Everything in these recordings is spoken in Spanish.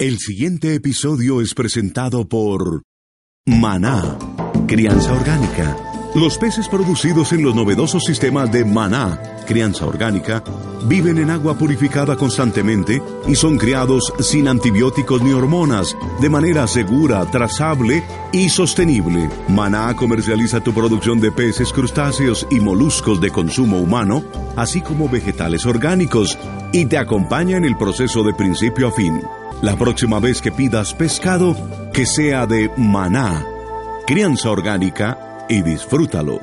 El siguiente episodio es presentado por Maná, crianza orgánica. Los peces producidos en los novedosos sistemas de Maná, crianza orgánica, viven en agua purificada constantemente y son criados sin antibióticos ni hormonas, de manera segura, trazable y sostenible. Maná comercializa tu producción de peces, crustáceos y moluscos de consumo humano, así como vegetales orgánicos, y te acompaña en el proceso de principio a fin. La próxima vez que pidas pescado, que sea de maná, crianza orgánica y disfrútalo.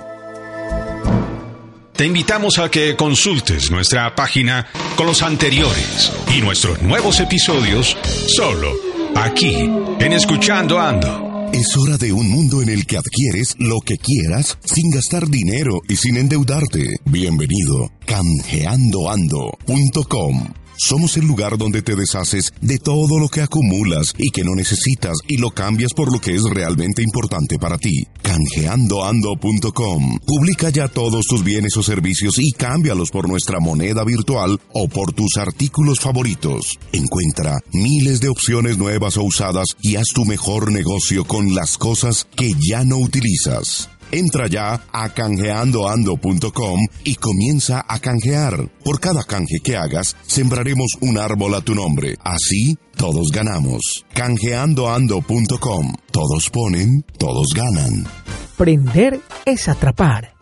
Te invitamos a que consultes nuestra página con los anteriores y nuestros nuevos episodios solo aquí en Escuchando Ando. Es hora de un mundo en el que adquieres lo que quieras sin gastar dinero y sin endeudarte. Bienvenido, canjeandoando.com. Somos el lugar donde te deshaces de todo lo que acumulas y que no necesitas y lo cambias por lo que es realmente importante para ti. Canjeandoando.com. Publica ya todos tus bienes o servicios y cámbialos por nuestra moneda virtual o por tus artículos favoritos. Encuentra miles de opciones nuevas o usadas y haz tu mejor negocio con las cosas que ya no utilizas. Entra ya a canjeandoando.com y comienza a canjear. Por cada canje que hagas, sembraremos un árbol a tu nombre. Así, todos ganamos. Canjeandoando.com. Todos ponen, todos ganan. Aprender es atrapar.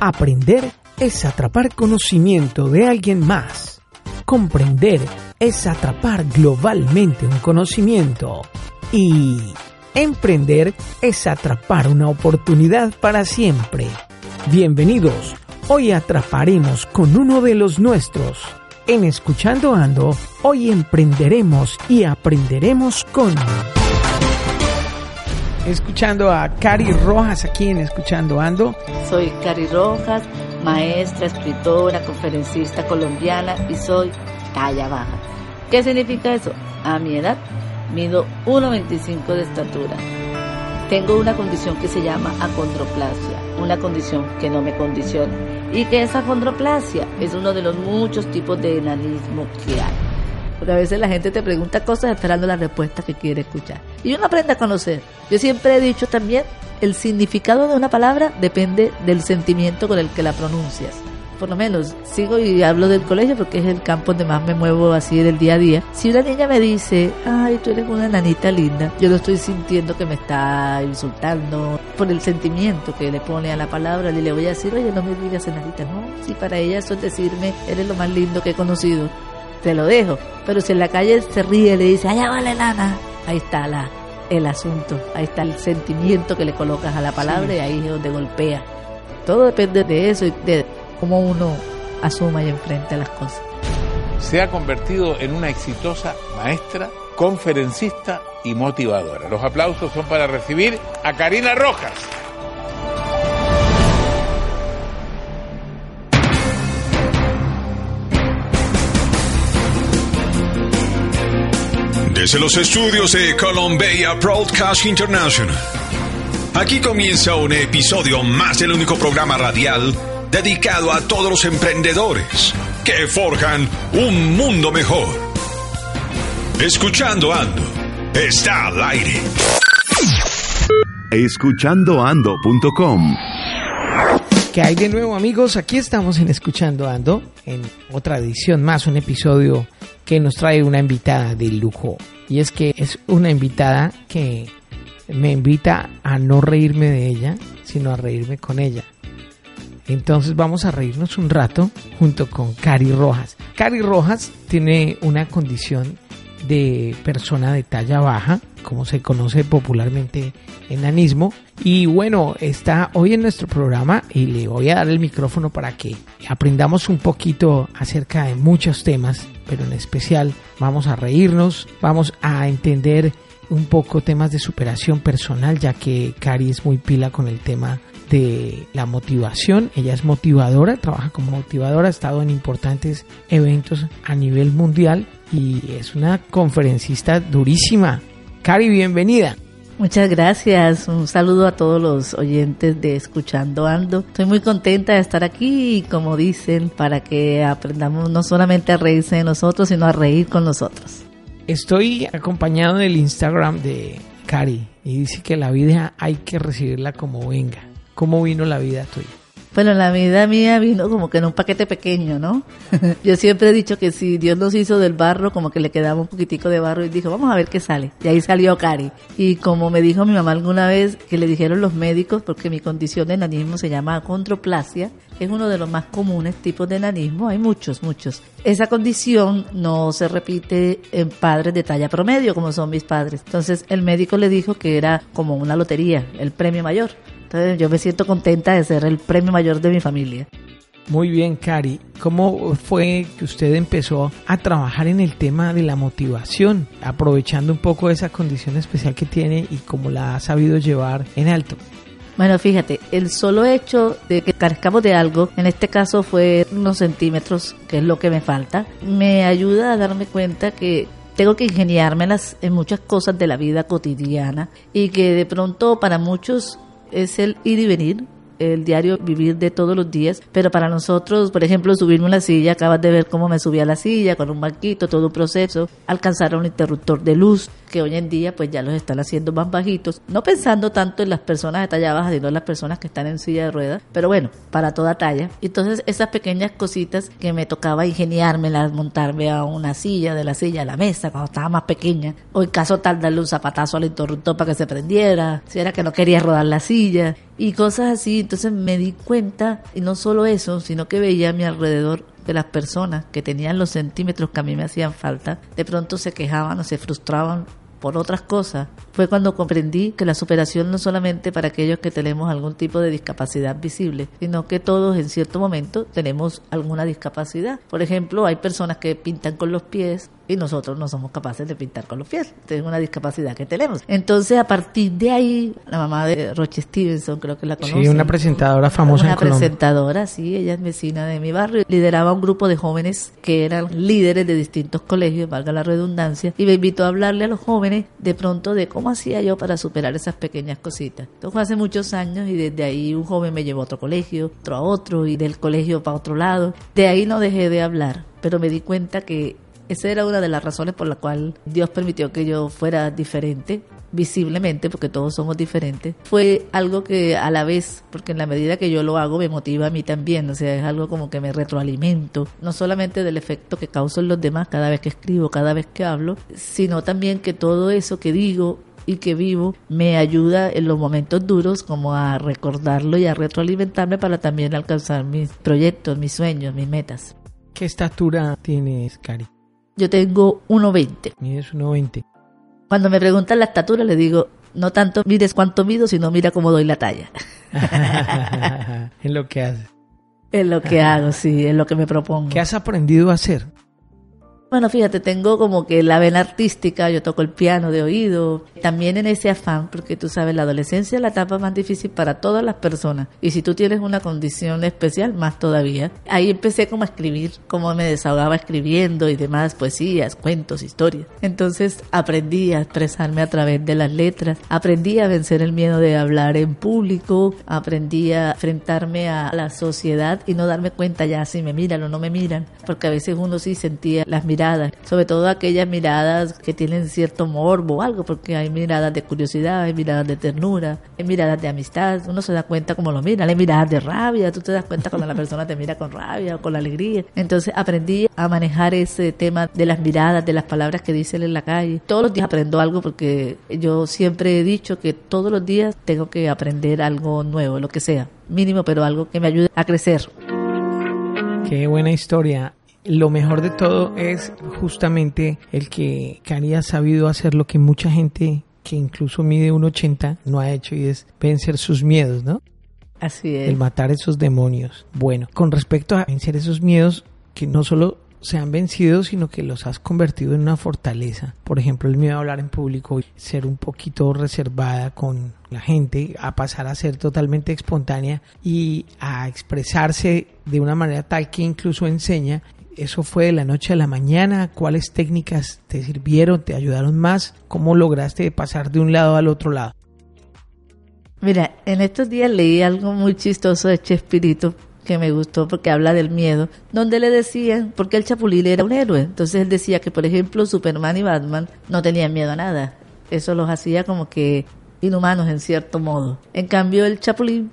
Aprender es atrapar conocimiento de alguien más. Comprender es atrapar globalmente un conocimiento. Y Emprender es atrapar una oportunidad para siempre. Bienvenidos. Hoy atraparemos con uno de los nuestros. En Escuchando Ando, hoy emprenderemos y aprenderemos con... Escuchando a Cari Rojas aquí en Escuchando Ando. Soy Cari Rojas, maestra, escritora, conferencista colombiana y soy talla baja. ¿Qué significa eso? A mi edad Mido 1,25 de estatura. Tengo una condición que se llama acondroplasia, una condición que no me condiciona. ¿Y que es acondroplasia? Es uno de los muchos tipos de enanismo que hay. Porque a veces la gente te pregunta cosas esperando la respuesta que quiere escuchar. Y uno aprende a conocer. Yo siempre he dicho también, el significado de una palabra depende del sentimiento con el que la pronuncias por lo menos sigo y hablo del colegio porque es el campo donde más me muevo así del día a día. Si una niña me dice, ay, tú eres una nanita linda, yo lo estoy sintiendo que me está insultando por el sentimiento que le pone a la palabra y le voy a decir, oye, no me digas nanita, no, si para ella eso es decirme, eres lo más lindo que he conocido, te lo dejo. Pero si en la calle se ríe y le dice, allá vale lana, ahí está la, el asunto, ahí está el sentimiento que le colocas a la palabra y ahí es donde golpea. Todo depende de eso y de cómo uno asuma y enfrenta las cosas. Se ha convertido en una exitosa maestra, conferencista y motivadora. Los aplausos son para recibir a Karina Rojas. Desde los estudios de Columbia Broadcast International. Aquí comienza un episodio más del único programa radial dedicado a todos los emprendedores que forjan un mundo mejor. Escuchando Ando, está al aire. Escuchandoando.com ¿Qué hay de nuevo amigos? Aquí estamos en Escuchando Ando, en otra edición más, un episodio que nos trae una invitada de lujo. Y es que es una invitada que me invita a no reírme de ella, sino a reírme con ella. Entonces vamos a reírnos un rato junto con Cari Rojas. Cari Rojas tiene una condición de persona de talla baja, como se conoce popularmente enanismo. Y bueno, está hoy en nuestro programa y le voy a dar el micrófono para que aprendamos un poquito acerca de muchos temas, pero en especial vamos a reírnos, vamos a entender un poco temas de superación personal, ya que Cari es muy pila con el tema de la motivación. Ella es motivadora, trabaja como motivadora, ha estado en importantes eventos a nivel mundial y es una conferencista durísima. Cari, bienvenida. Muchas gracias, un saludo a todos los oyentes de Escuchando Ando. Estoy muy contenta de estar aquí como dicen, para que aprendamos no solamente a reírse de nosotros, sino a reír con nosotros. Estoy acompañado del Instagram de Cari y dice que la vida hay que recibirla como venga. ¿Cómo vino la vida tuya? Bueno, la vida mía vino como que en un paquete pequeño, ¿no? Yo siempre he dicho que si Dios nos hizo del barro, como que le quedaba un poquitico de barro y dijo, vamos a ver qué sale. Y ahí salió Cari. Y como me dijo mi mamá alguna vez que le dijeron los médicos, porque mi condición de enanismo se llama acondroplasia, es uno de los más comunes tipos de enanismo, hay muchos, muchos. Esa condición no se repite en padres de talla promedio, como son mis padres. Entonces el médico le dijo que era como una lotería, el premio mayor. Entonces yo me siento contenta de ser el premio mayor de mi familia. Muy bien, Cari. ¿Cómo fue que usted empezó a trabajar en el tema de la motivación, aprovechando un poco esa condición especial que tiene y cómo la ha sabido llevar en alto? Bueno, fíjate, el solo hecho de que carezcamos de algo, en este caso fue unos centímetros, que es lo que me falta, me ayuda a darme cuenta que tengo que ingeniármelas en muchas cosas de la vida cotidiana y que de pronto para muchos es el ir y venir, el diario vivir de todos los días, pero para nosotros, por ejemplo, subirme una silla, acabas de ver cómo me subí a la silla con un banquito, todo un proceso, alcanzar un interruptor de luz, que hoy en día pues ya los están haciendo más bajitos, no pensando tanto en las personas de talla baja, sino en las personas que están en silla de ruedas, pero bueno, para toda talla. Entonces esas pequeñas cositas que me tocaba ingeniármelas, montarme a una silla, de la silla a la mesa cuando estaba más pequeña, o en caso tal darle un zapatazo al interruptor para que se prendiera, si era que no quería rodar la silla, y cosas así. Entonces me di cuenta, y no solo eso, sino que veía a mi alrededor de las personas que tenían los centímetros que a mí me hacían falta, de pronto se quejaban o se frustraban por otras cosas, fue cuando comprendí que la superación no solamente para aquellos que tenemos algún tipo de discapacidad visible, sino que todos en cierto momento tenemos alguna discapacidad. Por ejemplo, hay personas que pintan con los pies, y nosotros no somos capaces de pintar con los pies. Es una discapacidad que tenemos. Entonces, a partir de ahí, la mamá de Roche Stevenson, creo que la conoce. Sí, una presentadora famosa una en Colombia. presentadora, sí, ella es vecina de mi barrio. Lideraba un grupo de jóvenes que eran líderes de distintos colegios, valga la redundancia, y me invitó a hablarle a los jóvenes de pronto de cómo hacía yo para superar esas pequeñas cositas. Entonces hace muchos años y desde ahí un joven me llevó a otro colegio, otro a otro, y del colegio para otro lado. De ahí no dejé de hablar, pero me di cuenta que esa era una de las razones por la cual Dios permitió que yo fuera diferente, visiblemente, porque todos somos diferentes. Fue algo que a la vez, porque en la medida que yo lo hago, me motiva a mí también. O sea, es algo como que me retroalimento, no solamente del efecto que causo en los demás cada vez que escribo, cada vez que hablo, sino también que todo eso que digo y que vivo me ayuda en los momentos duros como a recordarlo y a retroalimentarme para también alcanzar mis proyectos, mis sueños, mis metas. ¿Qué estatura tienes, Cari? Yo tengo 1,20. Mides 1,20. Cuando me preguntan la estatura, le digo, no tanto mires cuánto mido, sino mira cómo doy la talla. en lo que haces. Es lo que hago, sí, es lo que me propongo. ¿Qué has aprendido a hacer? Bueno, fíjate, tengo como que la vena artística, yo toco el piano de oído, también en ese afán, porque tú sabes, la adolescencia es la etapa más difícil para todas las personas, y si tú tienes una condición especial, más todavía. Ahí empecé como a escribir, como me desahogaba escribiendo y demás, poesías, cuentos, historias. Entonces aprendí a expresarme a través de las letras, aprendí a vencer el miedo de hablar en público, aprendí a enfrentarme a la sociedad y no darme cuenta ya si me miran o no me miran, porque a veces uno sí sentía las miradas sobre todo aquellas miradas que tienen cierto morbo o algo, porque hay miradas de curiosidad, hay miradas de ternura, hay miradas de amistad, uno se da cuenta como lo mira, hay miradas de rabia, tú te das cuenta cuando la persona te mira con rabia o con alegría. Entonces aprendí a manejar ese tema de las miradas, de las palabras que dicen en la calle. Todos los días aprendo algo porque yo siempre he dicho que todos los días tengo que aprender algo nuevo, lo que sea, mínimo, pero algo que me ayude a crecer. Qué buena historia lo mejor de todo es justamente el que Cari ha sabido hacer lo que mucha gente que incluso mide 1,80 no ha hecho y es vencer sus miedos, ¿no? Así es. El matar esos demonios. Bueno, con respecto a vencer esos miedos que no solo se han vencido, sino que los has convertido en una fortaleza. Por ejemplo, el miedo a hablar en público, ser un poquito reservada con la gente, a pasar a ser totalmente espontánea y a expresarse de una manera tal que incluso enseña eso fue de la noche a la mañana, cuáles técnicas te sirvieron, te ayudaron más, cómo lograste pasar de un lado al otro lado. Mira, en estos días leí algo muy chistoso de Chespirito que me gustó porque habla del miedo, donde le decían, porque el Chapulín era un héroe, entonces él decía que por ejemplo Superman y Batman no tenían miedo a nada, eso los hacía como que inhumanos en cierto modo. En cambio el Chapulín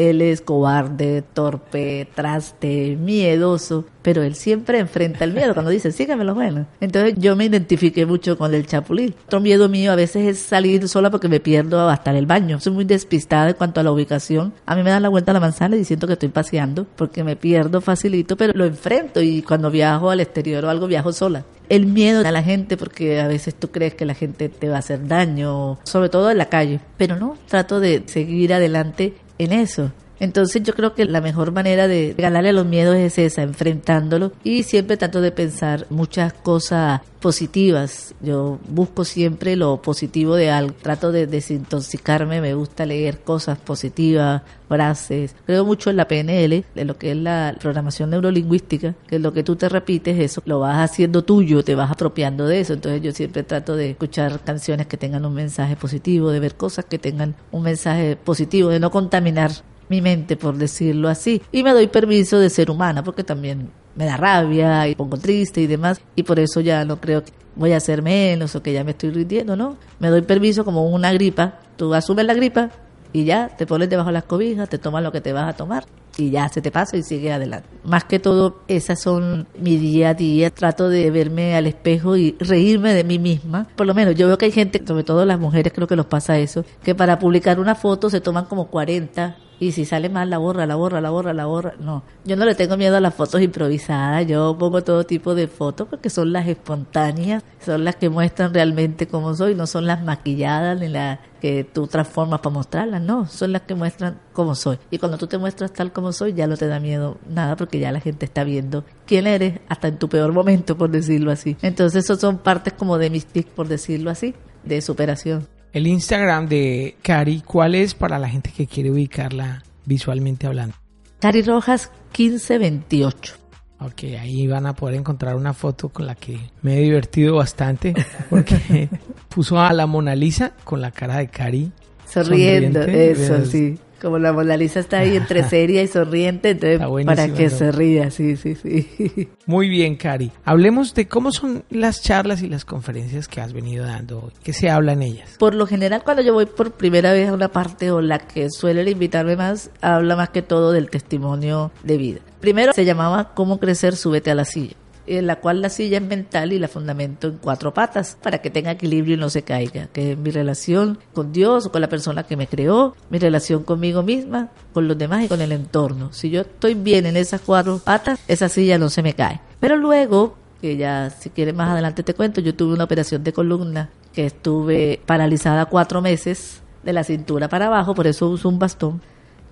él es cobarde, torpe, traste, miedoso, pero él siempre enfrenta el miedo cuando dice, sígame lo bueno. Entonces yo me identifiqué mucho con el chapulín. Otro miedo mío a veces es salir sola porque me pierdo hasta el baño. Soy muy despistada en cuanto a la ubicación. A mí me dan la vuelta a la manzana y siento que estoy paseando porque me pierdo facilito, pero lo enfrento y cuando viajo al exterior o algo viajo sola el miedo a la gente porque a veces tú crees que la gente te va a hacer daño, sobre todo en la calle, pero no, trato de seguir adelante en eso. Entonces yo creo que la mejor manera de ganarle a los miedos es esa, enfrentándolo y siempre trato de pensar muchas cosas positivas. Yo busco siempre lo positivo de algo, trato de desintoxicarme, me gusta leer cosas positivas, frases. Creo mucho en la PNL, en lo que es la programación neurolingüística, que lo que tú te repites, eso lo vas haciendo tuyo, te vas apropiando de eso. Entonces yo siempre trato de escuchar canciones que tengan un mensaje positivo, de ver cosas que tengan un mensaje positivo, de no contaminar mi mente, por decirlo así. Y me doy permiso de ser humana, porque también me da rabia y pongo triste y demás. Y por eso ya no creo que voy a hacer menos o que ya me estoy rindiendo, ¿no? Me doy permiso como una gripa. Tú asumes la gripa y ya te pones debajo de las cobijas, te tomas lo que te vas a tomar y ya se te pasa y sigue adelante. Más que todo, esas son mi día a día. Trato de verme al espejo y reírme de mí misma. Por lo menos yo veo que hay gente, sobre todo las mujeres creo que los pasa eso, que para publicar una foto se toman como 40 y si sale mal la borra, la borra, la borra, la borra. No, yo no le tengo miedo a las fotos improvisadas, yo pongo todo tipo de fotos porque son las espontáneas, son las que muestran realmente cómo soy, no son las maquilladas ni las que tú transformas para mostrarlas, no, son las que muestran cómo soy. Y cuando tú te muestras tal como soy, ya no te da miedo nada porque ya la gente está viendo quién eres hasta en tu peor momento, por decirlo así. Entonces, eso son partes como de mis tics, por decirlo así, de superación. El Instagram de Cari, ¿cuál es para la gente que quiere ubicarla visualmente hablando? Cari Rojas 1528. Ok, ahí van a poder encontrar una foto con la que me he divertido bastante porque puso a la Mona Lisa con la cara de Cari. Sonriendo, eso sí. Como la Mona Lisa está ahí entre seria y sonriente, entonces para que se ría, sí, sí, sí. Muy bien, Cari. Hablemos de cómo son las charlas y las conferencias que has venido dando, qué se habla en ellas. Por lo general, cuando yo voy por primera vez a una parte o la que suele invitarme más, habla más que todo del testimonio de vida. Primero se llamaba Cómo crecer, súbete a la silla en la cual la silla es mental y la fundamento en cuatro patas para que tenga equilibrio y no se caiga, que es mi relación con Dios con la persona que me creó, mi relación conmigo misma, con los demás y con el entorno. Si yo estoy bien en esas cuatro patas, esa silla no se me cae. Pero luego, que ya si quieres más adelante te cuento, yo tuve una operación de columna que estuve paralizada cuatro meses de la cintura para abajo, por eso uso un bastón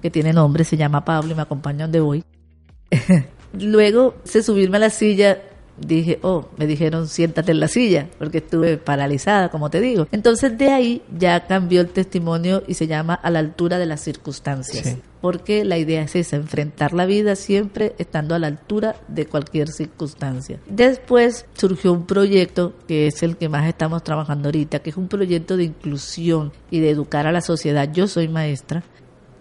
que tiene nombre, se llama Pablo y me acompaña donde voy. Luego se subirme a la silla dije, oh, me dijeron siéntate en la silla, porque estuve paralizada, como te digo. Entonces de ahí ya cambió el testimonio y se llama a la altura de las circunstancias. Porque la idea es esa, enfrentar la vida siempre estando a la altura de cualquier circunstancia. Después surgió un proyecto que es el que más estamos trabajando ahorita, que es un proyecto de inclusión y de educar a la sociedad. Yo soy maestra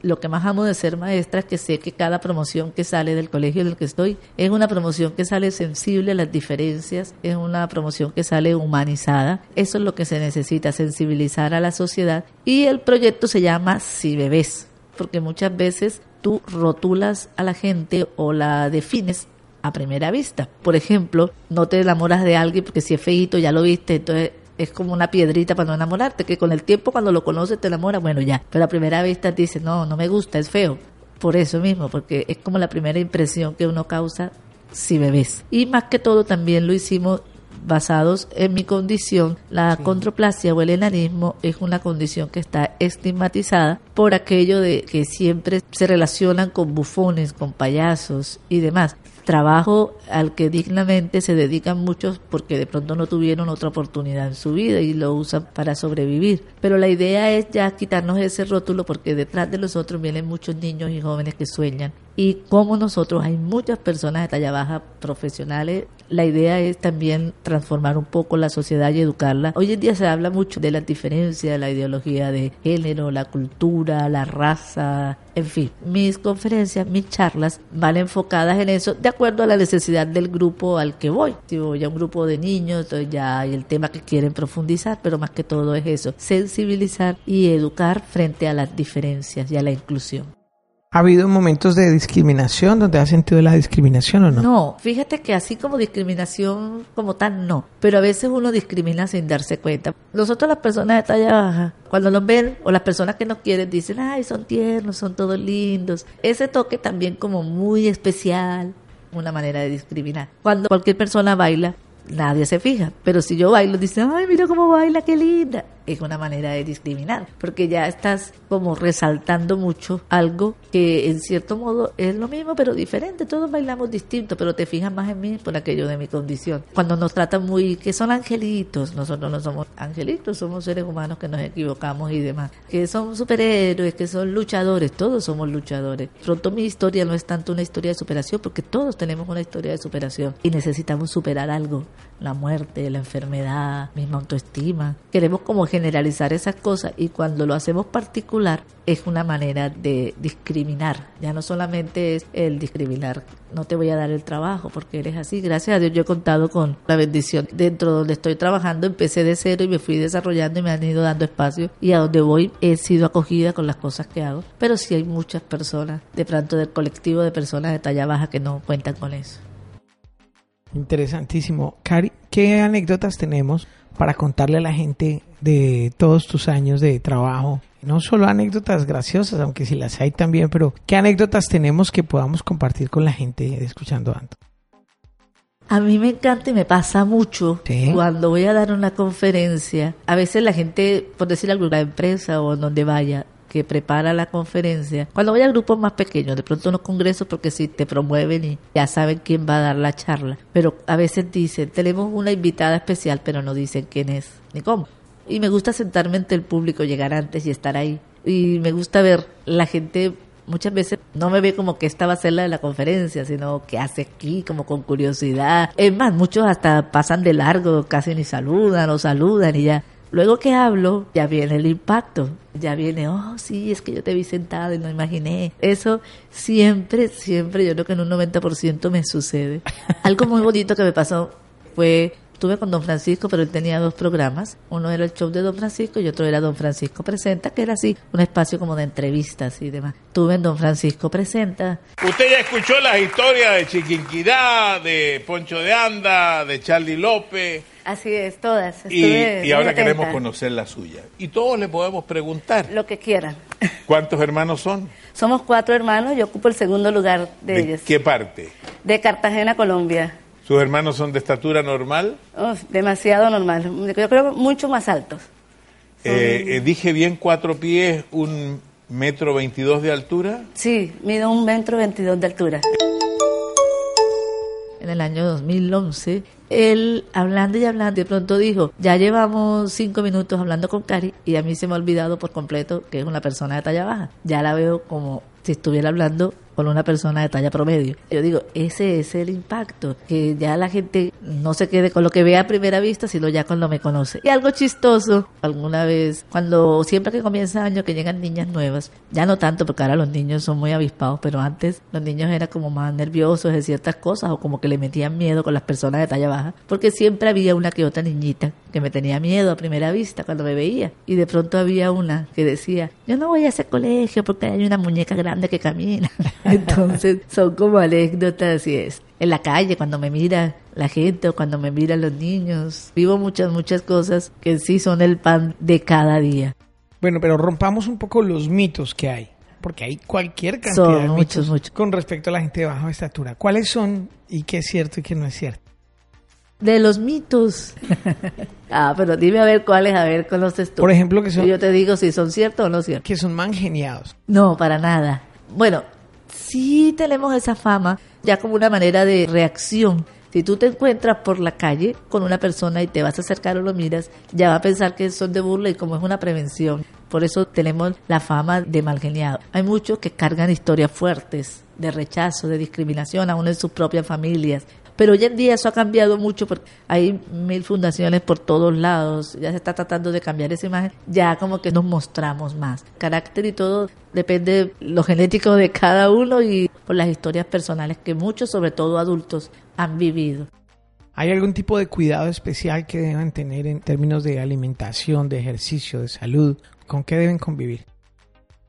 lo que más amo de ser maestra es que sé que cada promoción que sale del colegio en el que estoy es una promoción que sale sensible a las diferencias, es una promoción que sale humanizada. Eso es lo que se necesita, sensibilizar a la sociedad. Y el proyecto se llama Si Bebés, porque muchas veces tú rotulas a la gente o la defines a primera vista. Por ejemplo, no te enamoras de alguien porque si es feito ya lo viste, entonces es como una piedrita para no enamorarte, que con el tiempo cuando lo conoces te enamoras, bueno ya, pero a primera vista te dice, no, no me gusta, es feo. Por eso mismo, porque es como la primera impresión que uno causa si ves. Y más que todo también lo hicimos basados en mi condición. La controplasia o el enanismo es una condición que está estigmatizada por aquello de que siempre se relacionan con bufones, con payasos y demás trabajo al que dignamente se dedican muchos porque de pronto no tuvieron otra oportunidad en su vida y lo usan para sobrevivir. Pero la idea es ya quitarnos ese rótulo porque detrás de nosotros vienen muchos niños y jóvenes que sueñan y como nosotros hay muchas personas de talla baja profesionales la idea es también transformar un poco la sociedad y educarla. Hoy en día se habla mucho de las diferencias, la ideología de género, la cultura, la raza, en fin. Mis conferencias, mis charlas van enfocadas en eso de acuerdo a la necesidad del grupo al que voy. Si voy a un grupo de niños, entonces ya hay el tema que quieren profundizar, pero más que todo es eso, sensibilizar y educar frente a las diferencias y a la inclusión. ¿Ha habido momentos de discriminación donde ha sentido la discriminación o no? No, fíjate que así como discriminación como tal, no. Pero a veces uno discrimina sin darse cuenta. Nosotros las personas de talla baja, cuando nos ven, o las personas que nos quieren, dicen, ay, son tiernos, son todos lindos. Ese toque también como muy especial, una manera de discriminar. Cuando cualquier persona baila, nadie se fija. Pero si yo bailo, dicen, ay, mira cómo baila, qué linda es una manera de discriminar, porque ya estás como resaltando mucho algo que en cierto modo es lo mismo pero diferente, todos bailamos distinto, pero te fijas más en mí por aquello de mi condición. Cuando nos tratan muy que son angelitos, nosotros no somos angelitos, somos seres humanos que nos equivocamos y demás, que son superhéroes, que son luchadores, todos somos luchadores. Pronto mi historia no es tanto una historia de superación, porque todos tenemos una historia de superación y necesitamos superar algo, la muerte, la enfermedad, misma autoestima. Queremos como generalizar esas cosas y cuando lo hacemos particular es una manera de discriminar. Ya no solamente es el discriminar, no te voy a dar el trabajo porque eres así. Gracias a Dios yo he contado con la bendición. Dentro de donde estoy trabajando empecé de cero y me fui desarrollando y me han ido dando espacio y a donde voy he sido acogida con las cosas que hago. Pero sí hay muchas personas, de pronto del colectivo de personas de talla baja que no cuentan con eso. Interesantísimo. Cari, ¿qué anécdotas tenemos para contarle a la gente de todos tus años de trabajo? No solo anécdotas graciosas, aunque si las hay también, pero ¿qué anécdotas tenemos que podamos compartir con la gente escuchando Ando? A mí me encanta y me pasa mucho cuando voy a dar una conferencia. A veces la gente, por decir alguna empresa o donde vaya, que prepara la conferencia, cuando voy a grupos más pequeños, de pronto unos congresos, porque si te promueven y ya saben quién va a dar la charla, pero a veces dicen, tenemos una invitada especial, pero no dicen quién es ni cómo. Y me gusta sentarme ante el público, llegar antes y estar ahí. Y me gusta ver la gente muchas veces no me ve como que esta va a ser la de la conferencia, sino que hace aquí como con curiosidad. Es más, muchos hasta pasan de largo, casi ni saludan o saludan y ya. Luego que hablo, ya viene el impacto, ya viene, oh, sí, es que yo te vi sentado y no imaginé. Eso siempre, siempre, yo creo que en un 90% me sucede. Algo muy bonito que me pasó fue Estuve con Don Francisco, pero él tenía dos programas. Uno era el show de Don Francisco y otro era Don Francisco Presenta, que era así, un espacio como de entrevistas y demás. Estuve en Don Francisco Presenta. Usted ya escuchó las historias de Chiquinquirá, de Poncho de Anda, de Charlie López. Así es, todas. Y, y, ahora queremos conocer la suya. Y todos le podemos preguntar. Lo que quieran. ¿Cuántos hermanos son? Somos cuatro hermanos, yo ocupo el segundo lugar de, ¿De ellos. ¿Qué parte? De Cartagena, Colombia. ¿Sus hermanos son de estatura normal? Oh, demasiado normal. Yo creo mucho más altos. Eh, eh, dije bien cuatro pies, un metro veintidós de altura. Sí, mido un metro veintidós de altura. En el año 2011, él hablando y hablando, de pronto dijo, ya llevamos cinco minutos hablando con Cari y a mí se me ha olvidado por completo que es una persona de talla baja. Ya la veo como si estuviera hablando con una persona de talla promedio. Yo digo, ese es el impacto, que ya la gente no se quede con lo que ve a primera vista, sino ya cuando me conoce. Y algo chistoso, alguna vez, cuando siempre que comienza año que llegan niñas nuevas, ya no tanto porque ahora los niños son muy avispados, pero antes los niños eran como más nerviosos de ciertas cosas o como que le metían miedo con las personas de talla baja, porque siempre había una que otra niñita que me tenía miedo a primera vista cuando me veía. Y de pronto había una que decía, yo no voy a ese colegio porque hay una muñeca grande que camina. Entonces son como anécdotas y es. En la calle, cuando me mira la gente o cuando me miran los niños, vivo muchas, muchas cosas que sí son el pan de cada día. Bueno, pero rompamos un poco los mitos que hay, porque hay cualquier cantidad de muchos, mitos con respecto a la gente de baja estatura. ¿Cuáles son y qué es cierto y qué no es cierto? De los mitos. ah, pero dime a ver cuáles, a ver, conoces tú. Por ejemplo, que son... Yo te digo si son ciertos o no ciertos. Que son mangeniados. No, para nada. Bueno, sí tenemos esa fama ya como una manera de reacción. Si tú te encuentras por la calle con una persona y te vas a acercar o lo miras, ya va a pensar que son de burla y como es una prevención. Por eso tenemos la fama de malgeniado. Hay muchos que cargan historias fuertes de rechazo, de discriminación, aún en sus propias familias. Pero hoy en día eso ha cambiado mucho porque hay mil fundaciones por todos lados, ya se está tratando de cambiar esa imagen, ya como que nos mostramos más. Carácter y todo depende de lo genético de cada uno y por las historias personales que muchos, sobre todo adultos, han vivido. ¿Hay algún tipo de cuidado especial que deban tener en términos de alimentación, de ejercicio, de salud? ¿Con qué deben convivir?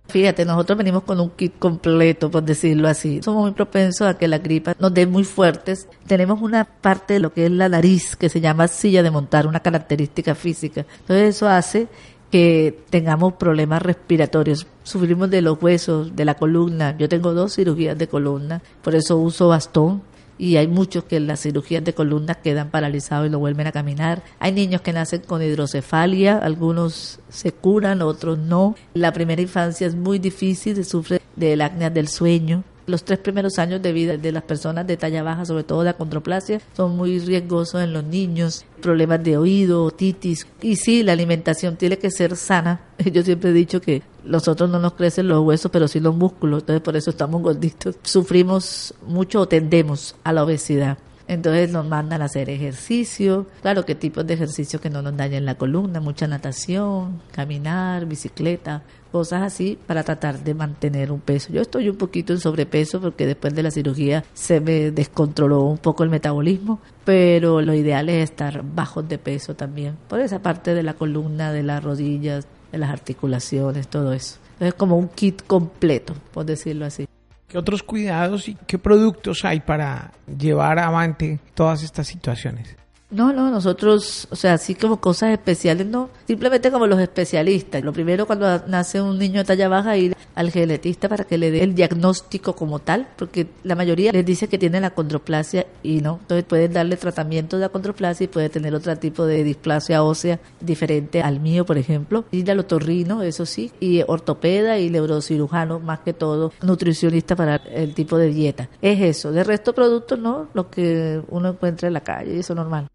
Fíjate, nosotros venimos con un kit completo, por decirlo así. Somos muy propensos a que la gripa nos dé muy fuertes. Tenemos una parte de lo que es la nariz que se llama silla de montar, una característica física. Entonces eso hace que tengamos problemas respiratorios. Sufrimos de los huesos, de la columna. Yo tengo dos cirugías de columna, por eso uso bastón y hay muchos que en las cirugías de columna quedan paralizados y lo vuelven a caminar. Hay niños que nacen con hidrocefalia, algunos se curan, otros no. La primera infancia es muy difícil, se sufre del acné del sueño. Los tres primeros años de vida de las personas de talla baja, sobre todo de acondroplasia, son muy riesgosos en los niños, problemas de oído, otitis. Y sí, la alimentación tiene que ser sana. Yo siempre he dicho que nosotros no nos crecen los huesos, pero sí los músculos, entonces por eso estamos gorditos. Sufrimos mucho o tendemos a la obesidad. Entonces nos mandan a hacer ejercicio, claro, qué tipos de ejercicio que no nos dañen la columna, mucha natación, caminar, bicicleta, cosas así para tratar de mantener un peso. Yo estoy un poquito en sobrepeso porque después de la cirugía se me descontroló un poco el metabolismo, pero lo ideal es estar bajos de peso también, por esa parte de la columna, de las rodillas, de las articulaciones, todo eso. Es como un kit completo, por decirlo así. ¿Qué otros cuidados y qué productos hay para llevar avante todas estas situaciones? No, no, nosotros, o sea, así como cosas especiales, no, simplemente como los especialistas. Lo primero cuando nace un niño de talla baja, ir al genetista para que le dé el diagnóstico como tal, porque la mayoría les dice que tiene la condroplasia y no. Entonces pueden darle tratamiento de la condroplasia y puede tener otro tipo de displasia ósea diferente al mío, por ejemplo. Ir al otorrino, eso sí, y ortopeda y neurocirujano, más que todo, nutricionista para el tipo de dieta. Es eso. De resto, productos, no, lo que uno encuentra en la calle, eso normal.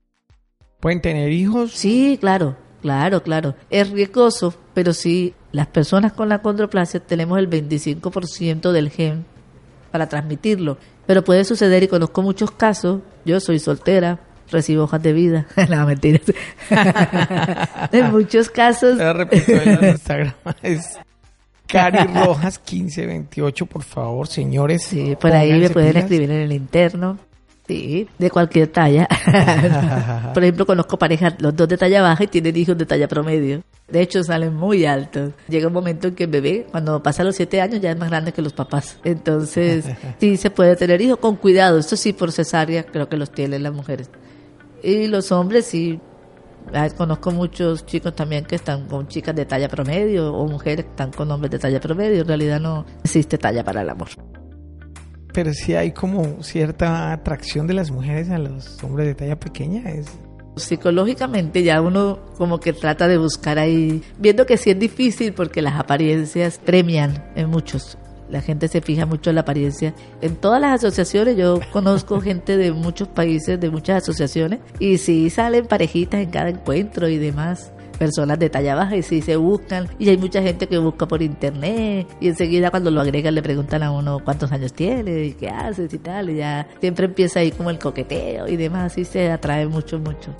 ¿Pueden tener hijos? Sí, claro, claro, claro. Es riesgoso, pero sí, las personas con la condroplasia tenemos el 25% del gen para transmitirlo. Pero puede suceder y conozco muchos casos. Yo soy soltera, recibo hojas de vida. no, mentira. en muchos casos. repito, en Instagram es Cari Rojas 1528, por favor, señores. Sí, por ahí me pueden escribir en el interno. Sí, de cualquier talla. Por ejemplo, conozco parejas, los dos de talla baja y tienen hijos de talla promedio. De hecho, salen muy altos. Llega un momento en que el bebé, cuando pasa los siete años, ya es más grande que los papás. Entonces, sí se puede tener hijos con cuidado. Esto sí, por cesárea, creo que los tienen las mujeres. Y los hombres, sí. Ah, conozco muchos chicos también que están con chicas de talla promedio o mujeres que están con hombres de talla promedio. En realidad no existe talla para el amor pero sí hay como cierta atracción de las mujeres a los hombres de talla pequeña. Es... Psicológicamente ya uno como que trata de buscar ahí, viendo que sí es difícil porque las apariencias premian en muchos. La gente se fija mucho en la apariencia. En todas las asociaciones, yo conozco gente de muchos países, de muchas asociaciones, y sí salen parejitas en cada encuentro y demás personas de talla baja y si se buscan y hay mucha gente que busca por internet y enseguida cuando lo agregan le preguntan a uno cuántos años tiene y qué haces y tal y ya siempre empieza ahí como el coqueteo y demás y se atrae mucho mucho.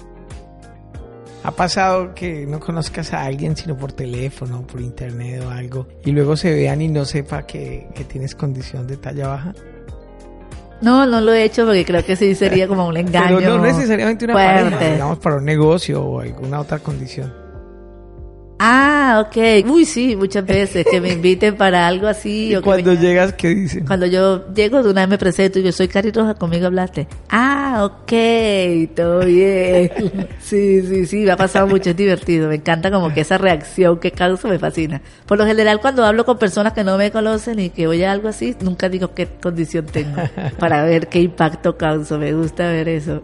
¿Ha pasado que no conozcas a alguien sino por teléfono, por internet o algo y luego se vean y no sepa que, tienes condición de talla baja? No, no lo he hecho porque creo que sí sería como un engaño. Pero no necesariamente una pareja, digamos para un negocio o alguna otra condición. Ah, ok. Uy, sí, muchas veces que me inviten para algo así. ¿Y cuando llegas, ¿qué dicen? Cuando yo llego, de una vez me presento y yo soy Cari Roja, conmigo hablaste. Ah, ok, todo bien. sí, sí, sí, me ha pasado mucho, es divertido. Me encanta como que esa reacción que causa me fascina. Por lo general, cuando hablo con personas que no me conocen y que oye algo así, nunca digo qué condición tengo para ver qué impacto causa. Me gusta ver eso.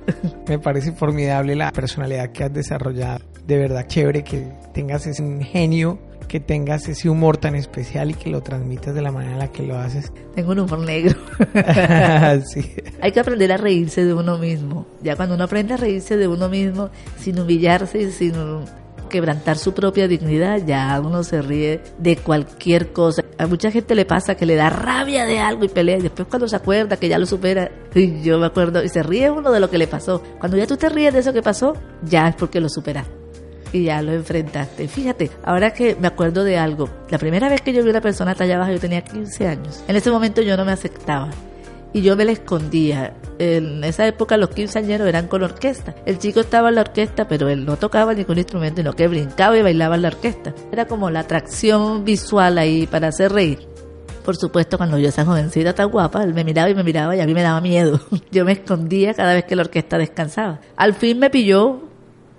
me parece formidable la personalidad que has desarrollado de verdad chévere que tengas ese ingenio, que tengas ese humor tan especial y que lo transmitas de la manera en la que lo haces. Tengo un humor negro. sí. Hay que aprender a reírse de uno mismo. Ya cuando uno aprende a reírse de uno mismo, sin humillarse, sin quebrantar su propia dignidad, ya uno se ríe de cualquier cosa. A mucha gente le pasa que le da rabia de algo y pelea y después cuando se acuerda que ya lo supera, y yo me acuerdo, y se ríe uno de lo que le pasó. Cuando ya tú te ríes de eso que pasó, ya es porque lo superaste y ya lo enfrentaste. Fíjate, ahora que me acuerdo de algo, la primera vez que yo vi a una persona talla baja yo tenía 15 años. En ese momento yo no me aceptaba y yo me la escondía. En esa época los quinceañeros eran con orquesta. El chico estaba en la orquesta, pero él no tocaba ningún instrumento, sino que brincaba y bailaba en la orquesta. Era como la atracción visual ahí para hacer reír. Por supuesto, cuando yo esa jovencita tan guapa, él me miraba y me miraba y a mí me daba miedo. Yo me escondía cada vez que la orquesta descansaba. Al fin me pilló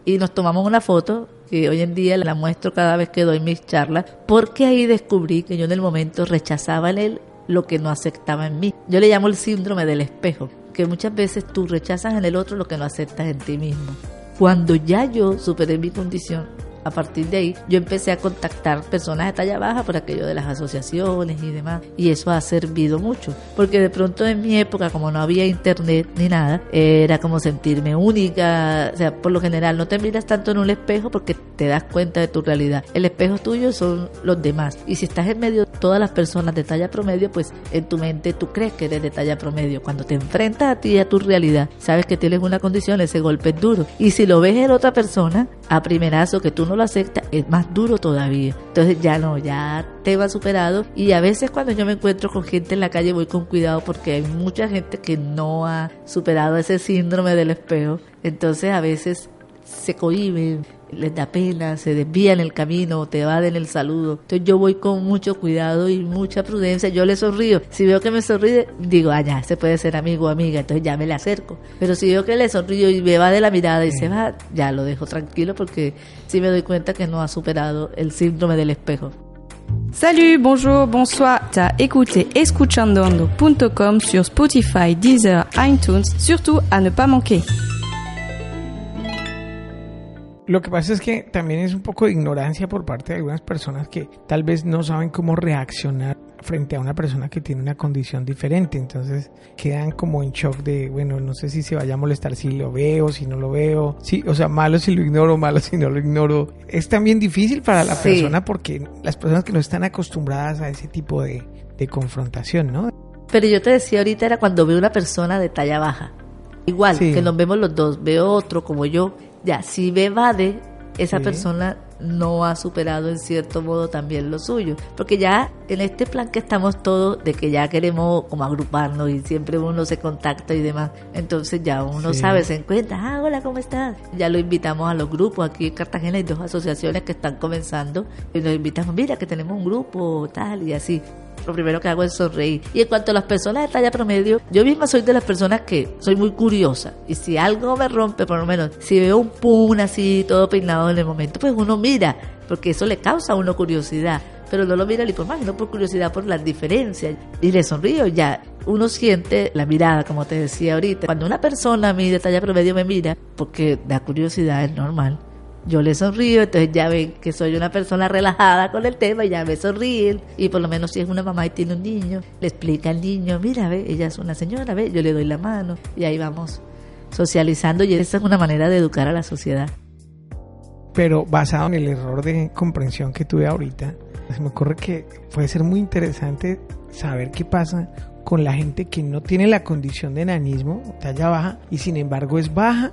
y nos tomamos una foto que hoy en día la muestro cada vez que doy mis charlas, porque ahí descubrí que yo en el momento rechazaba en él lo que no aceptaba en mí. Yo le llamo el síndrome del espejo, que muchas veces tú rechazas en el otro lo que no aceptas en ti mismo. Cuando ya yo superé mi condición, a partir de ahí yo empecé a contactar personas de talla baja por aquello de las asociaciones y demás. Y eso ha servido mucho porque de pronto en mi época como no había internet ni nada era como sentirme única. O sea por lo general no te miras tanto en un espejo porque te das cuenta de tu realidad. El espejo tuyo son los demás. Y si estás en medio de todas las personas de talla promedio pues en tu mente tú crees que eres de talla promedio. Cuando te enfrentas a ti y a tu realidad sabes que tienes una condición ese golpe es duro. Y si lo ves en otra persona a primerazo que tú no lo aceptas, es más duro todavía. Entonces ya no, ya te va superado. Y a veces cuando yo me encuentro con gente en la calle voy con cuidado porque hay mucha gente que no ha superado ese síndrome del espejo. Entonces a veces se cohiben les da pena, se desvían el camino, te evaden el saludo. Entonces yo voy con mucho cuidado y mucha prudencia, yo le sonrío. Si veo que me sonríe, digo, ah, ya, se puede ser amigo o amiga, entonces ya me le acerco. Pero si veo que le sonrío y me va de la mirada y se va, ya lo dejo tranquilo porque sí me doy cuenta que no ha superado el síndrome del espejo. Salut, bonjour, bonsoir. T'as écouté escuchandoando.com sur Spotify, Deezer, iTunes, surtout à ne pas manquer. Lo que pasa es que también es un poco de ignorancia por parte de algunas personas que tal vez no saben cómo reaccionar frente a una persona que tiene una condición diferente. Entonces quedan como en shock de, bueno, no sé si se vaya a molestar si lo veo, si no lo veo. Sí, o sea, malo si lo ignoro, malo si no lo ignoro. Es también difícil para la persona porque las personas que no están acostumbradas a ese tipo de, de confrontación, ¿no? Pero yo te decía ahorita era cuando veo una persona de talla baja. Igual, que nos vemos los dos, veo otro como yo ya, si ve evade, esa persona no ha superado en cierto modo también lo suyo. Porque ya en este plan que estamos todos, de que ya queremos como agruparnos y siempre uno se contacta y demás, entonces ya uno sabe, se encuentra, ah, hola, ¿cómo estás? Ya lo invitamos a los grupos. Aquí en Cartagena hay dos asociaciones que están comenzando y nos invitamos, mira que tenemos un grupo, tal y así lo primero que hago es sonreír. Y en cuanto a las personas de talla promedio, yo misma soy de las personas que soy muy curiosa. Y si algo me rompe, por lo menos, si veo un pun así, todo peinado en el momento, pues uno mira, porque eso le causa a uno curiosidad. Pero no lo mira ni por más, no por curiosidad, por las diferencias. Y le sonrío ya. Uno siente la mirada, como te decía ahorita. Cuando una persona a mí de talla promedio me mira, porque da curiosidad, es normal yo le sonrío, entonces ya ven que soy una persona relajada con el tema ya me sonríen. Y por lo menos si es una mamá y tiene un niño, le explica al niño, mira, ve, ella es una señora, ve, yo le doy la mano y ahí vamos socializando y esa es una manera de educar a la sociedad. Pero basado en el error de comprensión que tuve ahorita, se me ocurre que puede ser muy interesante saber qué pasa con la gente que no tiene la condición de enanismo, talla baja, y sin embargo es baja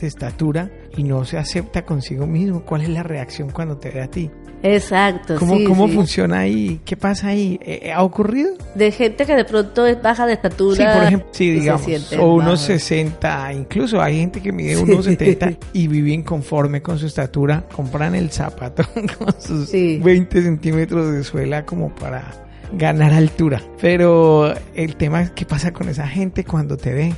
de estatura y no se acepta consigo mismo, ¿cuál es la reacción cuando te ve a ti? Exacto. ¿Cómo, cómo funciona ahí? ¿Qué pasa ahí? ¿Eh, ¿Ha ocurrido? De gente que de pronto es baja de estatura. Sí, por ejemplo, sí, digamos, o unos 60, incluso hay gente que mide unos 70 y vive inconforme con su estatura, compran el zapato con sus 20 centímetros de suela como para ganar altura. Pero el tema es qué pasa con esa gente cuando te ve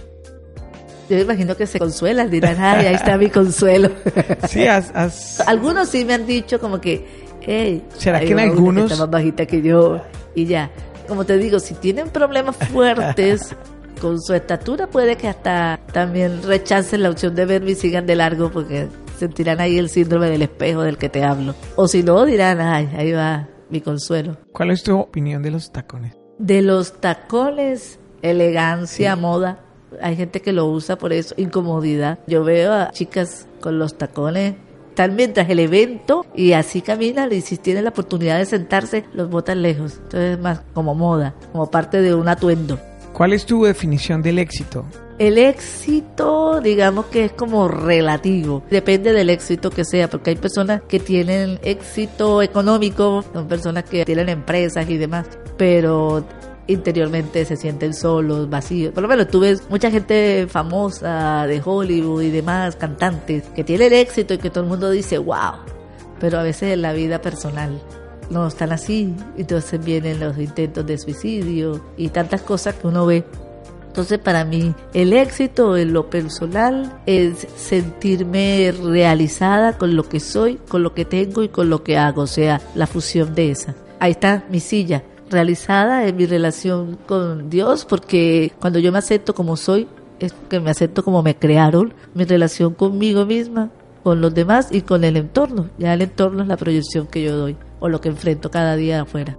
yo imagino que se consuelan, dirán, ay, ahí está mi consuelo. Sí, has, Algunos sí me han dicho como que, hey, ¿será que en algunos? está más bajita que yo, y ya. Como te digo, si tienen problemas fuertes con su estatura, puede que hasta también rechacen la opción de verme y sigan de largo porque sentirán ahí el síndrome del espejo del que te hablo. O si no, dirán, ay, ahí va mi consuelo. ¿Cuál es tu opinión de los tacones? De los tacones, elegancia, moda hay gente que lo usa por eso, incomodidad. Yo veo a chicas con los tacones están mientras el evento y así caminan y si tienen la oportunidad de sentarse, los botan lejos. Entonces es más como moda, como parte de un atuendo. ¿Cuál es tu definición del éxito? El éxito, digamos que es como relativo, depende del éxito que sea, porque hay personas que tienen éxito económico, son personas que tienen empresas y demás, pero interiormente se sienten solos, vacíos. Por lo menos tú ves mucha gente famosa de Hollywood y demás, cantantes, que tienen éxito y que todo el mundo dice, wow, pero a veces en la vida personal no están así, entonces vienen los intentos de suicidio y tantas cosas que uno ve. Entonces para mí el éxito en lo personal es sentirme realizada con lo que soy, con lo que tengo y con lo que hago, o sea, la fusión de esa. Ahí está mi silla, realizada en mi relación con Dios, porque cuando yo me acepto como soy, es que me acepto como me crearon, mi relación conmigo misma, con los demás y con el entorno. Ya el entorno es la proyección que yo doy o lo que enfrento cada día afuera.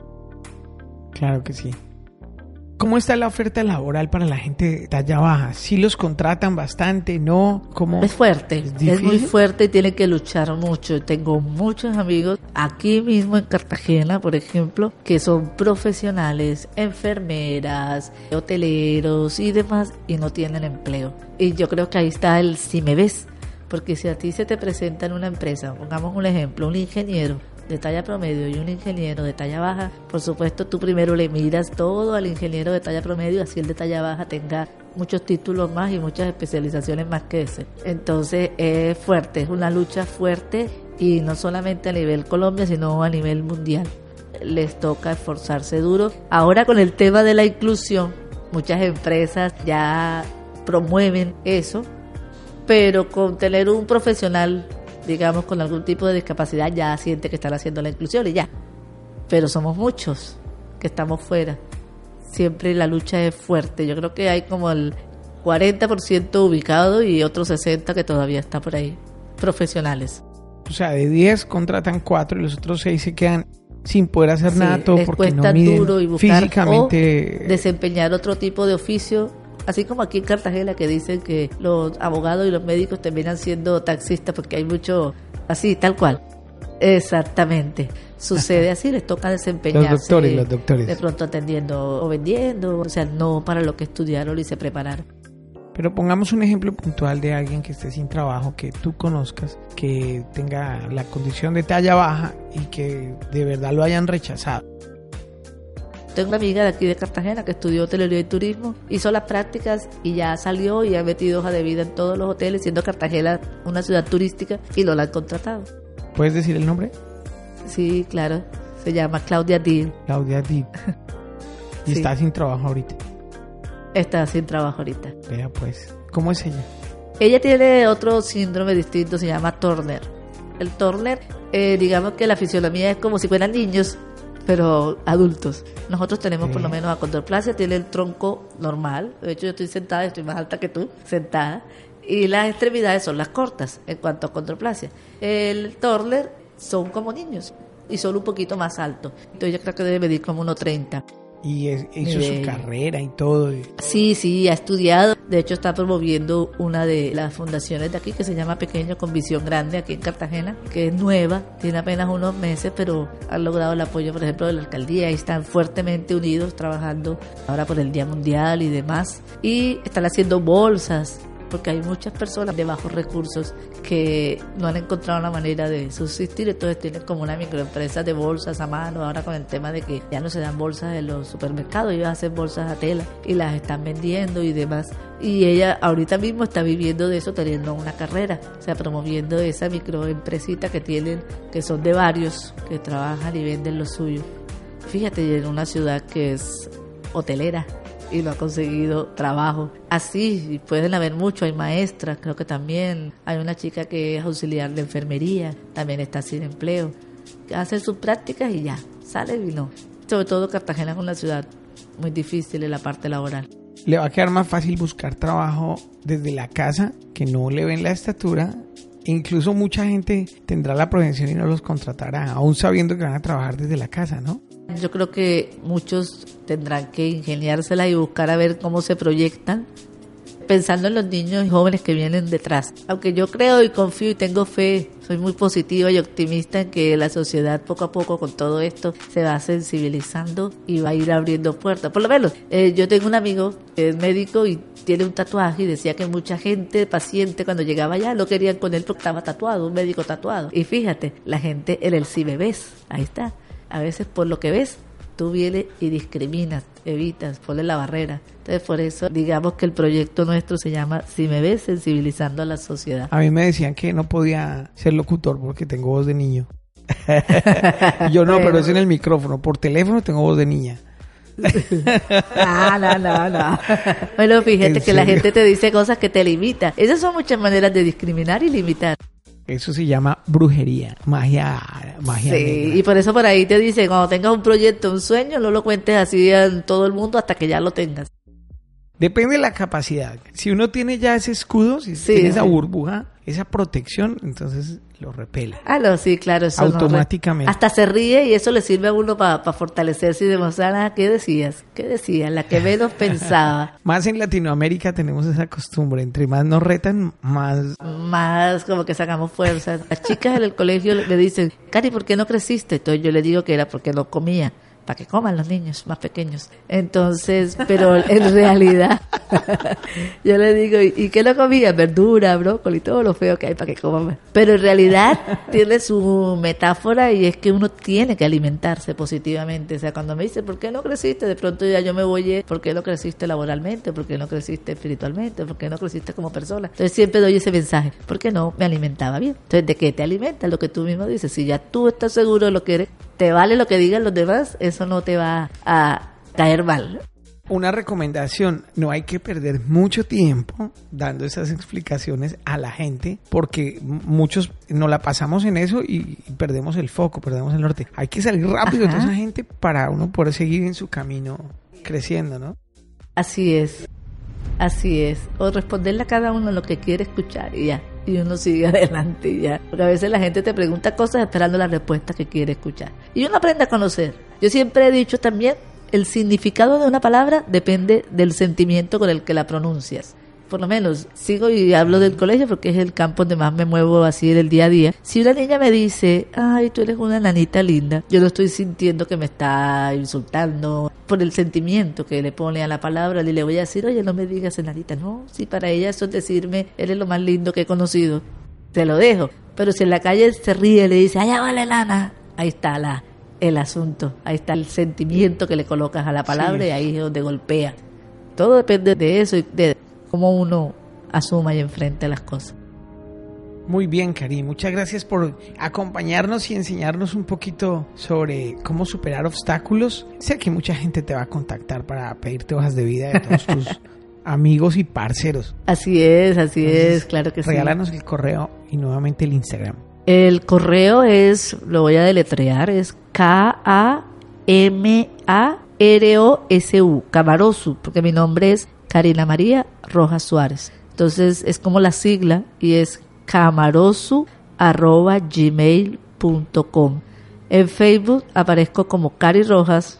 Claro que sí. ¿Cómo está la oferta laboral para la gente de talla baja? ¿Sí los contratan bastante? ¿No? ¿Cómo? Es fuerte, ¿Es es, muy fuerte y tiene que luchar mucho. Tengo muchos amigos aquí mismo en Cartagena, por ejemplo, que son profesionales, enfermeras, hoteleros y demás y no tienen empleo. Y yo creo que ahí está el si me ves. Porque si a ti se te presenta en una empresa, pongamos un ejemplo, un ingeniero de talla promedio y un ingeniero de talla baja, por supuesto tú primero le miras todo al ingeniero de talla promedio, así el de talla baja tenga muchos títulos más y muchas especializaciones más que ese. Entonces es fuerte, es una lucha fuerte y no solamente a nivel Colombia, sino a nivel mundial. Les toca esforzarse duro. Ahora con el tema de la inclusión, muchas empresas ya promueven eso, pero con tener un profesional digamos, con algún tipo de discapacidad, ya siente que están haciendo la inclusión y ya. Pero somos muchos que estamos fuera. Siempre la lucha es fuerte. Yo creo que hay como el 40% ubicado y otro 60% que todavía está por ahí. Profesionales. O sea, de 10 contratan 4 y los otros 6 se quedan sin poder hacer Sí, nada todo les porque no cuesta miden duro y buscar físicamente. o desempeñar otro tipo de oficio. Así como aquí en Cartagena que dicen que los abogados y los médicos terminan siendo taxistas porque hay mucho así, tal cual. Exactamente. Sucede así, les toca desempeñarse. Los doctores, los doctores. De pronto atendiendo o vendiendo, o sea, no para lo que estudiaron y se prepararon. Pero pongamos un ejemplo puntual de alguien que esté sin trabajo, que tú conozcas, que tenga la condición de talla baja y que de verdad lo hayan rechazado. Tengo una amiga de aquí de Cartagena que estudió hotelería y turismo, hizo las prácticas y ya salió y ha metido hoja de vida en todos los hoteles, siendo Cartagena una ciudad turística y no la han contratado. ¿Puedes decir el nombre? Sí, claro, se llama Claudia Deal, Claudia Deep. Y Sí. está sin trabajo ahorita. está sin trabajo ahorita. Vea pues. ¿Cómo es ella? Ella tiene otro síndrome distinto, se llama Turner. El Turner, eh, digamos que la fisionomía es como si fueran niños, pero adultos. Nosotros tenemos por lo menos acondroplasia, tiene el tronco normal. De hecho, yo estoy sentada, estoy más alta que tú, sentada. Y las extremidades son las cortas en cuanto a acondroplasia. El Turner son como niños y son un poquito más altos. Entonces yo creo que debe medir como 1,30. Y hizo su carrera y todo. Sí, sí, ha estudiado. De hecho, está promoviendo una de las fundaciones de aquí que se llama Pequeño con Visión Grande aquí en Cartagena, que es nueva, tiene apenas unos meses, pero han logrado el apoyo, por ejemplo, de la alcaldía y están fuertemente unidos trabajando ahora por el Día Mundial y demás. Y están haciendo bolsas porque hay muchas personas de bajos recursos que no han encontrado una manera de subsistir, entonces tienen como una microempresa de bolsas a mano, ahora con el tema de que ya no se dan bolsas en los supermercados, ellos hacen bolsas a tela y las están vendiendo y demás. Y ella ahorita mismo está viviendo de eso, teniendo una carrera, o sea, promoviendo esa microempresita que tienen, que son de varios, que trabajan y venden lo suyo. Fíjate, en una ciudad que es hotelera y no ha conseguido trabajo. Así pueden haber mucho, hay maestras, creo que también hay una chica que es auxiliar de enfermería, también está sin empleo. Hace sus prácticas y ya, sale y no. Sobre todo Cartagena es una ciudad muy difícil en la parte laboral. Le va a quedar más fácil buscar trabajo desde la casa, que no le ven la estatura. Incluso mucha gente tendrá la prevención y no los contratará, aún sabiendo que van a trabajar desde la casa, ¿no? Yo creo que muchos tendrán que ingeniárselas y buscar a ver cómo se proyectan, pensando en los niños y jóvenes que vienen detrás. Aunque yo creo y confío y tengo fe, soy muy positiva y optimista en que la sociedad poco a poco con todo esto se va sensibilizando y va a ir abriendo puertas. Por lo menos, eh, yo tengo un amigo que es médico y tiene un tatuaje y decía que mucha gente, paciente, cuando llegaba allá, lo querían con él porque estaba tatuado, un médico tatuado. Y fíjate, la gente en el ves, ahí está. A veces por lo que ves, tú vienes y discriminas, evitas, pones la barrera. Entonces, por eso, digamos que el proyecto nuestro se llama Si me ves, sensibilizando a la sociedad. A mí me decían que no podía ser locutor porque tengo voz de niño. yo no, pero es en el micrófono. Por teléfono tengo voz de niña. no, no, no, no. Bueno, fíjate que la gente te dice cosas que te limitan. Esas son muchas maneras de discriminar y limitar. Eso se llama brujería, magia, magia. Sí, y por eso por ahí te dice, cuando tengas un proyecto, un sueño, no lo cuentes así a todo el mundo hasta que ya lo tengas. Depende de la capacidad. Si uno tiene ya ese escudo, si tiene esa burbuja, esa protección, entonces lo repele. Ah, no, sí, claro. Eso Automáticamente. hasta se ríe y eso le sirve a uno para fortalecerse y demostrar, ah, ¿qué decías? ¿Qué decías? La que menos pensaba. Más en Latinoamérica tenemos esa costumbre. Entre más nos retan, más... Más como que sacamos fuerzas. Las chicas en el colegio me dicen, Cari, ¿por qué no creciste? Entonces yo le digo que era porque no comía para que coman los niños más pequeños. Entonces, pero en realidad, yo le digo, ¿y qué no comía? Verdura, brócoli, todo lo feo que hay para que coman. Pero en realidad tiene su metáfora y es que uno tiene que alimentarse positivamente. O sea, cuando me dice, ¿por qué no creciste? De pronto ya yo me voy, ¿por qué no creciste laboralmente? ¿Por qué no creciste espiritualmente? ¿Por qué no creciste como persona? Entonces siempre doy ese mensaje, ¿por qué no me alimentaba bien? Entonces, ¿de qué te alimentas? Lo que tú mismo dices. Si ya tú estás seguro de lo que eres, te vale lo que digan los demás, eso no te va a caer mal. Una recomendación, no hay que perder mucho tiempo dando esas explicaciones a la gente porque muchos nos la pasamos en eso y perdemos el foco, perdemos el norte. Hay que salir rápido de esa gente para uno poder seguir en su camino creciendo, ¿no? Así es, así es. O responderle a cada uno lo que quiere escuchar y ya y uno sigue adelante ya. Porque a veces la gente te pregunta cosas esperando la respuesta que quiere escuchar. Y uno aprende a conocer. Yo siempre he dicho también, el significado de una palabra depende del sentimiento con el que la pronuncias por lo menos sigo y hablo del colegio porque es el campo donde más me muevo así en el día a día. Si una niña me dice, ay, tú eres una nanita linda, yo no estoy sintiendo que me está insultando por el sentimiento que le pone a la palabra, y le voy a decir, oye, no me digas nanita. No, si para ella eso es decirme, eres lo más lindo que he conocido, te lo dejo. Pero si en la calle se ríe y le dice, allá vale lana, ahí está la, el asunto, ahí está el sentimiento que le colocas a la palabra y ahí es donde golpea. Todo depende de eso y de cómo uno asuma y enfrente las cosas. Muy bien, Cari. Muchas gracias por acompañarnos y enseñarnos un poquito sobre cómo superar obstáculos. Sé que mucha gente te va a contactar para pedirte hojas de vida de todos tus amigos y parceros. Así es, así es, claro que sí. Regálanos el correo y nuevamente el Instagram. El correo es, lo voy a deletrear, es K-A-M-A-R-O-S-U, Camarosu, porque mi nombre es Karina María Rojas Suárez. Entonces es como la sigla y es camarosu.gmail.com. En Facebook aparezco como Cari Rojas.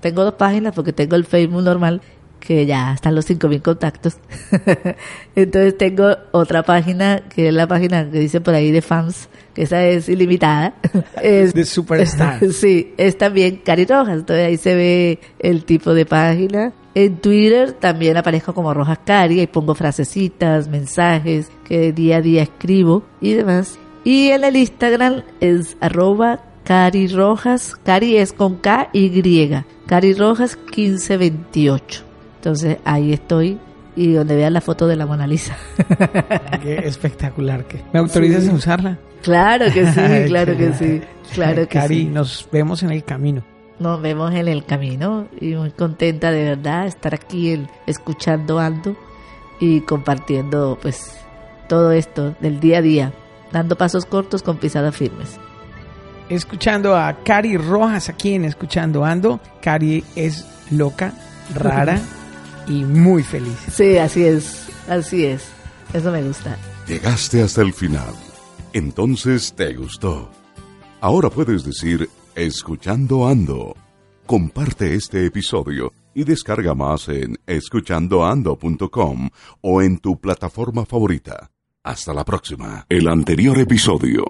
Tengo dos páginas porque tengo el Facebook normal que ya están los 5000 contactos. Entonces tengo otra página que es la página que dice por ahí de fans, que esa es ilimitada. es de Superstar. sí, es también Cari Rojas. Entonces ahí se ve el tipo de página en Twitter también aparezco como Rojas Cari y pongo frasecitas, mensajes que día a día escribo y demás. Y en el Instagram es arroba Cari Rojas, Cari es con K y Cari Rojas 1528. Entonces ahí estoy y donde vean la foto de la Mona Lisa. Qué espectacular. ¿Me autorizas a usarla? Claro que sí, claro que sí. Claro que Cari, nos vemos en el camino nos vemos en el camino y muy contenta de verdad estar aquí escuchando Ando y compartiendo pues todo esto del día a día, dando pasos cortos con pisadas firmes. Escuchando a Cari Rojas aquí en Escuchando Ando, Cari es loca, rara y muy feliz. Sí, así es, así es, eso me gusta. Llegaste hasta el final, entonces te gustó. Ahora puedes decir Escuchando Ando. Comparte este episodio y descarga más en escuchandoando.com o en tu plataforma favorita. Hasta la próxima. El anterior episodio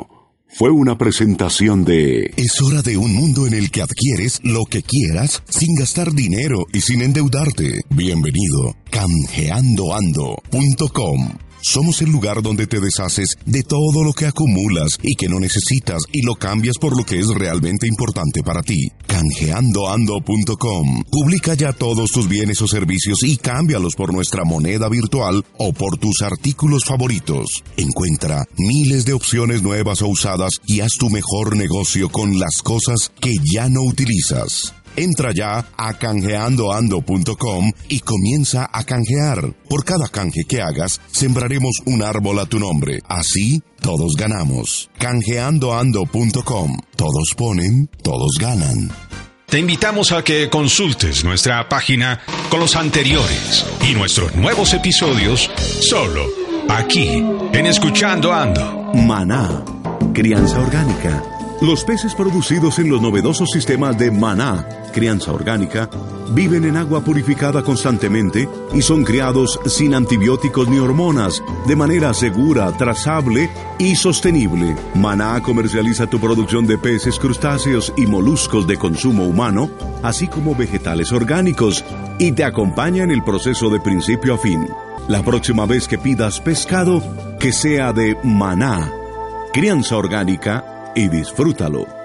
fue una presentación de... Es hora de un mundo en el que adquieres lo que quieras sin gastar dinero y sin endeudarte. Bienvenido, canjeandoando.com. Somos el lugar donde te deshaces de todo lo que acumulas y que no necesitas y lo cambias por lo que es realmente importante para ti. Canjeandoando.com. Publica ya todos tus bienes o servicios y cámbialos por nuestra moneda virtual o por tus artículos favoritos. Encuentra miles de opciones nuevas o usadas y haz tu mejor negocio con las cosas que ya no utilizas. Entra ya a canjeandoando.com y comienza a canjear. Por cada canje que hagas, sembraremos un árbol a tu nombre. Así, todos ganamos. Canjeandoando.com. Todos ponen, todos ganan. Te invitamos a que consultes nuestra página con los anteriores y nuestros nuevos episodios solo aquí en Escuchando Ando. Maná, crianza orgánica. Los peces producidos en los novedosos sistemas de Maná, crianza orgánica, viven en agua purificada constantemente y son criados sin antibióticos ni hormonas, de manera segura, trazable y sostenible. Maná comercializa tu producción de peces, crustáceos y moluscos de consumo humano, así como vegetales orgánicos, y te acompaña en el proceso de principio a fin. La próxima vez que pidas pescado, que sea de Maná, crianza orgánica, y disfrútalo.